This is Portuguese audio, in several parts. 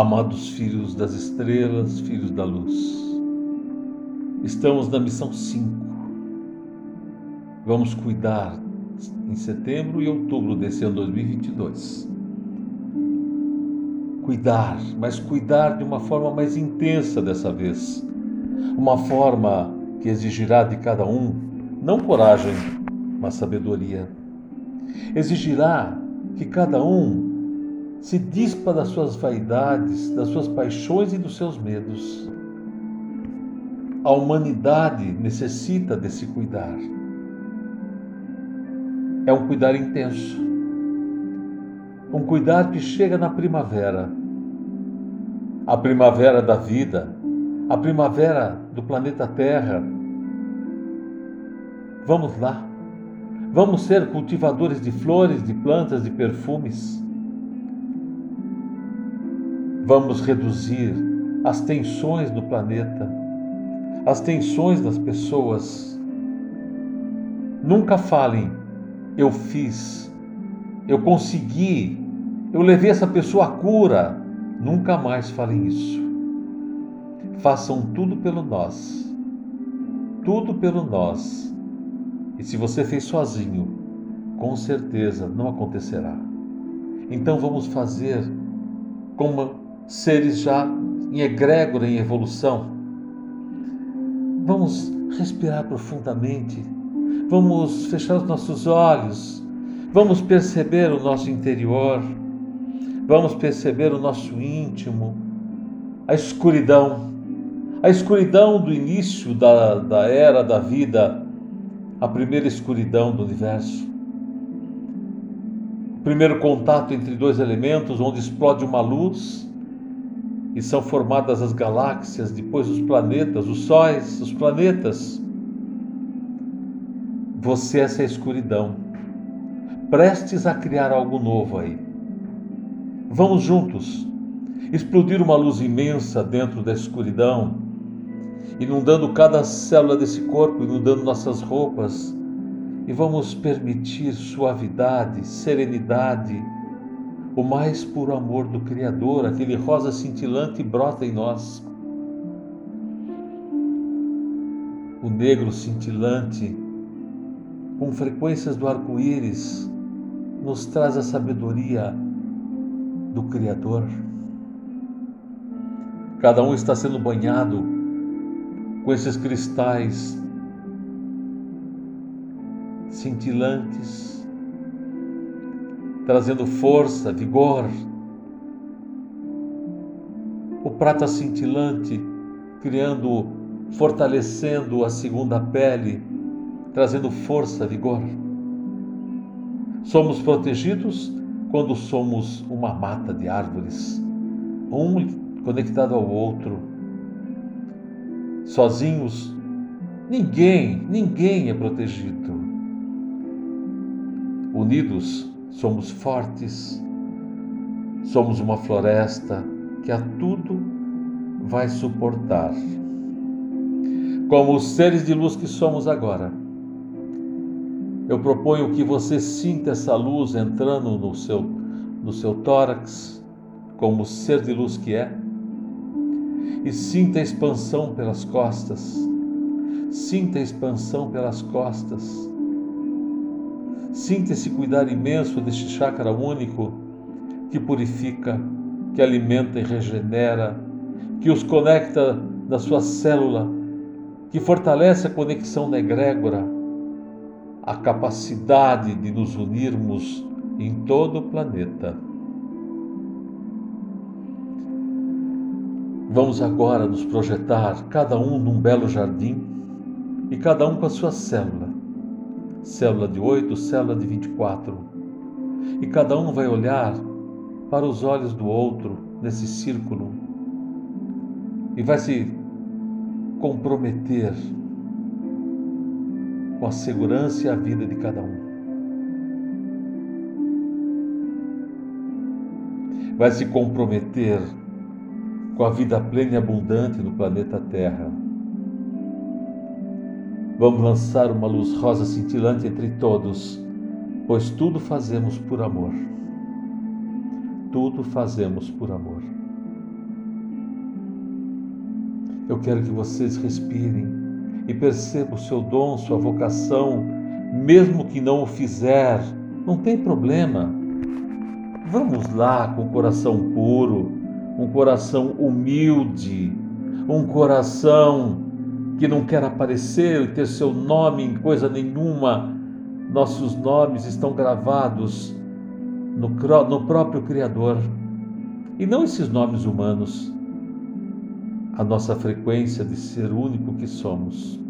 Amados filhos das estrelas, filhos da luz, estamos na missão 5. Vamos cuidar em setembro e outubro desse ano 2022. Cuidar, mas cuidar de uma forma mais intensa dessa vez. Uma forma que exigirá de cada um não coragem, mas sabedoria. Exigirá que cada um se dispa das suas vaidades, das suas paixões e dos seus medos. A humanidade necessita desse cuidar. É um cuidar intenso. Um cuidar que chega na primavera. A primavera da vida, a primavera do planeta Terra. Vamos lá. Vamos ser cultivadores de flores, de plantas, de perfumes Vamos reduzir as tensões do planeta, as tensões das pessoas. Nunca falem, eu fiz, eu consegui, eu levei essa pessoa à cura. Nunca mais falem isso. Façam tudo pelo nós. Tudo pelo nós. E se você fez sozinho, com certeza não acontecerá. Então vamos fazer como seres já em egrégora, em evolução. Vamos respirar profundamente, vamos fechar os nossos olhos, vamos perceber o nosso interior, vamos perceber o nosso íntimo, a escuridão, a escuridão do início da, da era da vida, a primeira escuridão do universo. O primeiro contato entre dois elementos, onde explode uma luz e são formadas as galáxias, depois os planetas, os sóis, os planetas. Você é essa escuridão, prestes a criar algo novo aí. Vamos juntos explodir uma luz imensa dentro da escuridão, inundando cada célula desse corpo, inundando nossas roupas, e vamos permitir suavidade, serenidade, o mais puro amor do Criador, aquele rosa cintilante brota em nós. O negro cintilante, com frequências do arco-íris, nos traz a sabedoria do Criador. Cada um está sendo banhado com esses cristais cintilantes trazendo força, vigor. O prata cintilante, criando, fortalecendo a segunda pele, trazendo força, vigor. Somos protegidos quando somos uma mata de árvores, um conectado ao outro. Sozinhos, ninguém, ninguém é protegido. Unidos, somos fortes, somos uma floresta que a tudo vai suportar. Como os seres de luz que somos agora, eu proponho que você sinta essa luz entrando no seu, no seu tórax, como ser de luz que é, e sinta a expansão pelas costas. Sinta a expansão pelas costas Sinta esse cuidar imenso deste chakra único que purifica, que alimenta e regenera, que os conecta da sua célula, que fortalece a conexão da egrégora, a capacidade de nos unirmos em todo o planeta. Vamos agora nos projetar, cada um num belo jardim e cada um com a sua célula célula de 8, célula de 24. E cada um vai olhar para os olhos do outro nesse círculo e vai se comprometer com a segurança e a vida de cada um. Vai se comprometer com a vida plena e abundante do planeta Terra Vamos lançar uma luz rosa cintilante entre todos, pois tudo fazemos por amor. Tudo fazemos por amor. Eu quero que vocês respirem e percebam o seu dom, sua vocação, mesmo que não o fizer, não tem problema. Vamos lá com o coração puro, um coração humilde, um coração que não quer aparecer e ter seu nome em coisa nenhuma. Nossos nomes estão gravados no, no próprio Criador e não esses nomes humanos. A nossa frequência de ser único que somos.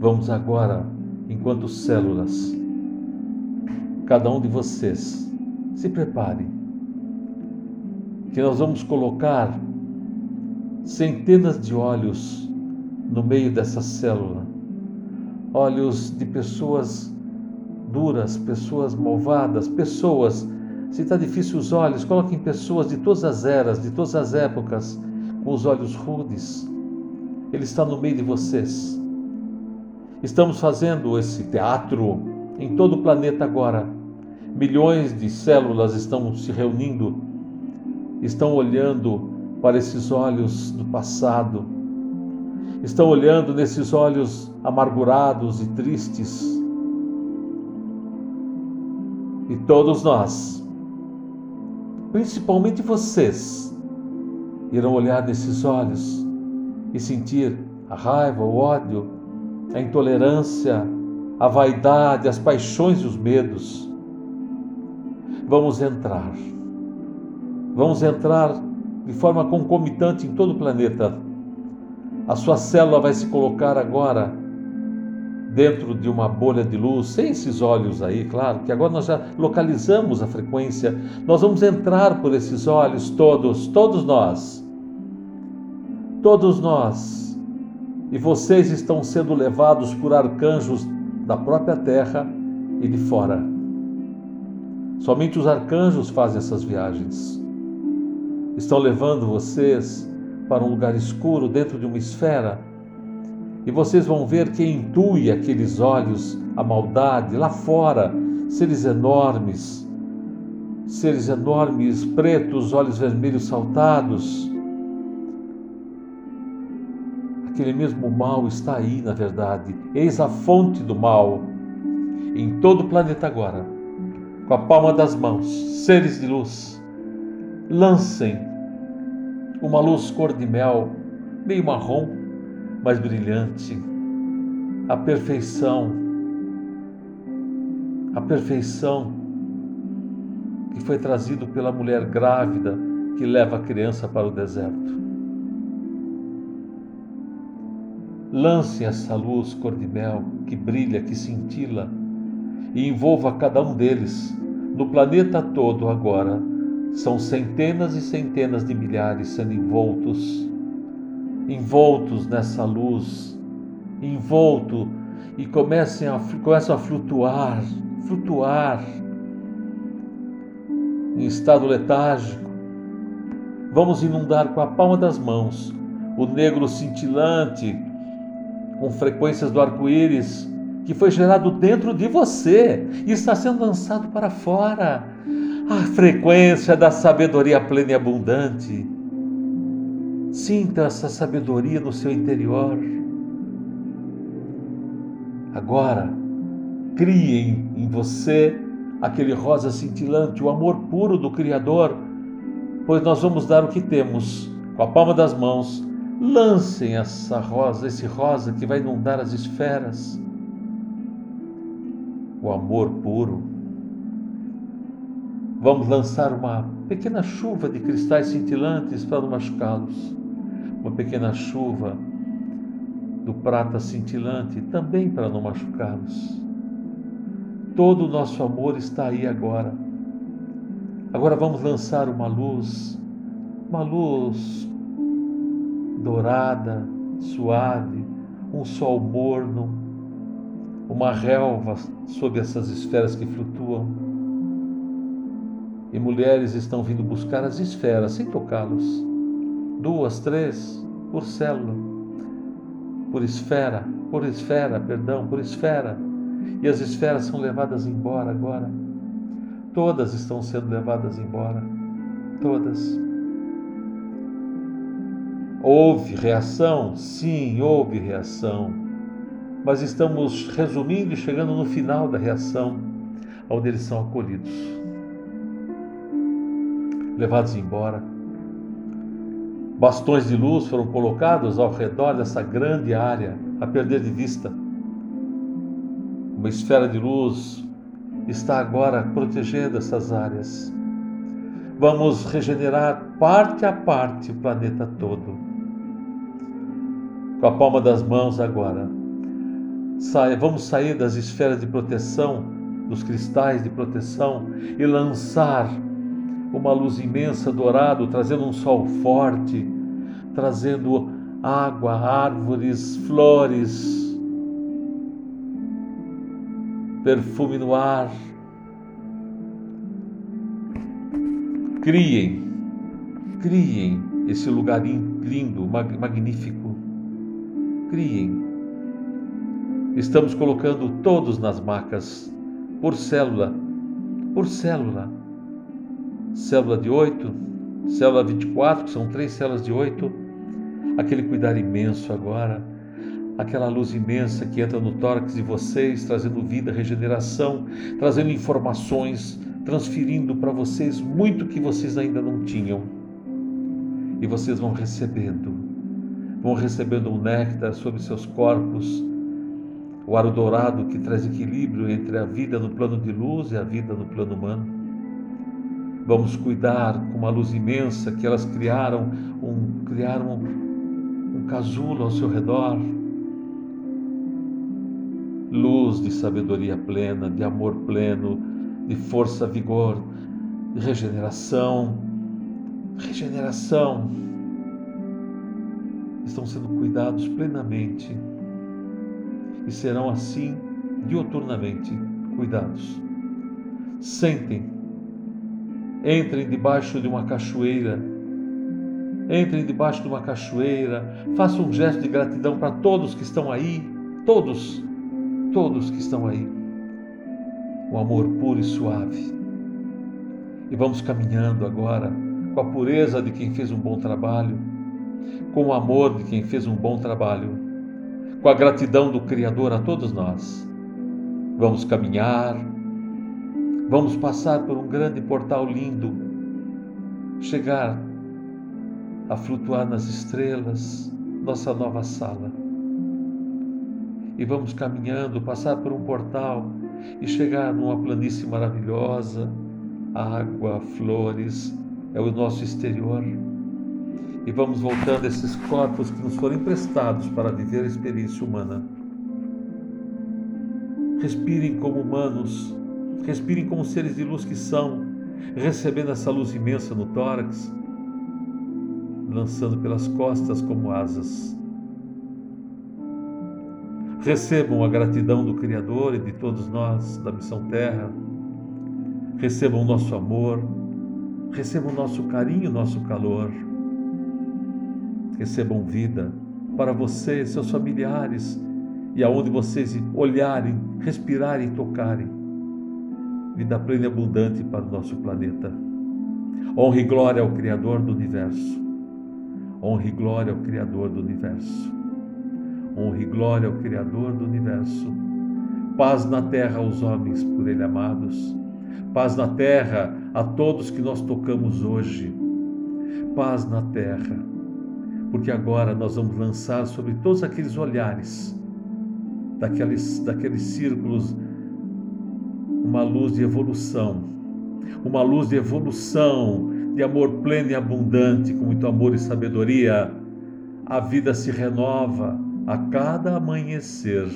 Vamos agora, enquanto células, cada um de vocês, se prepare, que nós vamos colocar centenas de olhos no meio dessa célula, olhos de pessoas duras, pessoas malvadas, pessoas. Se está difícil os olhos, coloquem pessoas de todas as eras, de todas as épocas, com os olhos rudes. Ele está no meio de vocês. Estamos fazendo esse teatro em todo o planeta agora. Milhões de células estão se reunindo, estão olhando para esses olhos do passado, estão olhando nesses olhos amargurados e tristes e todos nós, principalmente vocês, irão olhar nesses olhos e sentir a raiva, o ódio, a intolerância, a vaidade, as paixões e os medos. Vamos entrar. Vamos entrar de forma concomitante em todo o planeta. A sua célula vai se colocar agora dentro de uma bolha de luz, sem esses olhos aí, claro, que agora nós já localizamos a frequência, nós vamos entrar por esses olhos todos, todos nós. Todos nós. E vocês estão sendo levados por arcanjos da própria terra e de fora. Somente os arcanjos fazem essas viagens. Estão levando vocês para um lugar escuro dentro de uma esfera e vocês vão ver que intui aqueles olhos a maldade lá fora, seres enormes, seres enormes, pretos, olhos vermelhos saltados. Aquele mesmo mal está aí, na verdade. Eis a fonte do mal em todo o planeta agora. Com a palma das mãos, seres de luz, lancem uma luz cor de mel, meio marrom, mais brilhante, a perfeição, a perfeição que foi trazido pela mulher grávida que leva a criança para o deserto. Lance essa luz cor de mel que brilha, que cintila e envolva cada um deles no planeta todo agora. São centenas e centenas de milhares sendo envoltos envoltos nessa luz, envolto e comecem a, começam a flutuar, flutuar em estado letárgico. Vamos inundar com a palma das mãos o negro cintilante com frequências do arco-íris que foi gerado dentro de você e está sendo lançado para fora. A frequência da sabedoria plena e abundante Sinta essa sabedoria no seu interior. Agora, crie em, você aquele rosa cintilante, o amor puro do Criador, pois nós vamos dar o que temos com a palma das mãos. Lancem essa rosa, esse rosa que vai inundar as esferas. O amor puro. Vamos lançar uma pequena chuva de cristais cintilantes para não machucá-los uma pequena chuva do prata cintilante, também para não machucá-los. Todo o nosso amor está aí agora. Agora vamos lançar uma luz, uma luz dourada, suave, um sol morno, uma relva sob essas esferas que flutuam. E mulheres estão vindo buscar as esferas sem tocá-los duas, três por célula, por esfera, por esfera, perdão, por esfera. E as esferas são levadas embora agora. Todas estão sendo levadas embora. Todas. Houve reação? Sim, houve reação. Mas estamos resumindo e chegando no final da reação, onde eles são acolhidos, levados embora. Bastões de luz foram colocados ao redor dessa grande área, a perder de vista. Uma esfera de luz está agora protegendo essas áreas. Vamos regenerar parte a parte o planeta todo com a palma das mãos agora. Sai, vamos sair das esferas de proteção, dos cristais de proteção e lançar uma luz imensa dourado, trazendo um sol forte, trazendo água, árvores, flores, perfume no ar. Criem, criem esse lugar lindo, magnífico criem. Estamos colocando todos nas macas, por célula, por célula. Célula de 8, célula 24, que são três células de 8. Aquele cuidar imenso agora, aquela luz imensa que entra no tórax de vocês, trazendo vida, regeneração, trazendo informações, transferindo para vocês muito que vocês ainda não tinham. E vocês vão recebendo vão recebendo um néctar sobre seus corpos, o aro dourado que traz equilíbrio entre a vida no plano de luz e a vida no plano humano. Vamos cuidar com uma luz imensa que elas criaram, um, criaram um, um casulo ao seu redor. Luz de sabedoria plena, de amor pleno, de força, vigor, de regeneração. Regeneração estão sendo cuidados plenamente e serão assim dioturnamente cuidados. Sentem, entrem debaixo de uma cachoeira, entrem debaixo de uma cachoeira, façam um gesto de gratidão para todos que estão aí, todos, todos que estão aí. Um amor puro e suave. E vamos caminhando agora com a pureza de quem fez um bom trabalho com o amor de quem fez um bom trabalho, com a gratidão do Criador a todos nós. Vamos caminhar, vamos passar por um grande portal lindo, chegar a flutuar nas estrelas, nossa nova sala. E vamos caminhando, passar por um portal e chegar numa planície maravilhosa, água, flores, é o nosso exterior e vamos voltando esses corpos que nos foram emprestados para viver a experiência humana. Respirem como humanos, respirem como seres de luz que são, recebendo essa luz imensa no tórax, lançando pelas costas como asas. Recebam a gratidão do Criador e de todos nós da Missão Terra. Recebam o nosso amor, recebam o nosso carinho, nosso calor recebam vida para vocês, seus familiares e aonde vocês olharem, respirarem e tocarem. Vida plena e abundante para o nosso planeta. Honra e glória ao Criador do universo. Honra e glória ao Criador do universo. Honra e glória ao Criador do universo. Paz na terra aos homens por Ele amados. Paz na terra a todos que nós tocamos hoje. Paz na terra porque agora nós vamos lançar sobre todos aqueles olhares, daqueles, daqueles círculos, uma luz de evolução, uma luz de evolução, de amor pleno e abundante, com muito amor e sabedoria. A vida se renova a cada amanhecer.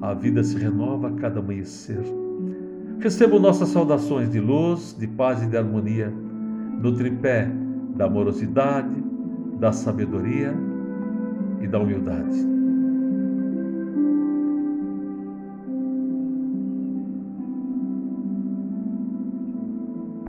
A vida se renova a cada amanhecer. Recebo nossas saudações de luz, de paz e de harmonia no tripé da amorosidade, da sabedoria e da humildade.